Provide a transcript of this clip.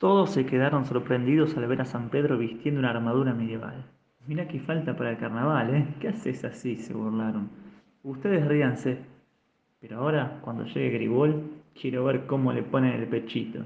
Todos se quedaron sorprendidos al ver a San Pedro vistiendo una armadura medieval. Mirá que falta para el carnaval, ¿eh? ¿Qué haces así? se burlaron. Ustedes ríanse. Pero ahora, cuando llegue Gribol, quiero ver cómo le ponen el pechito.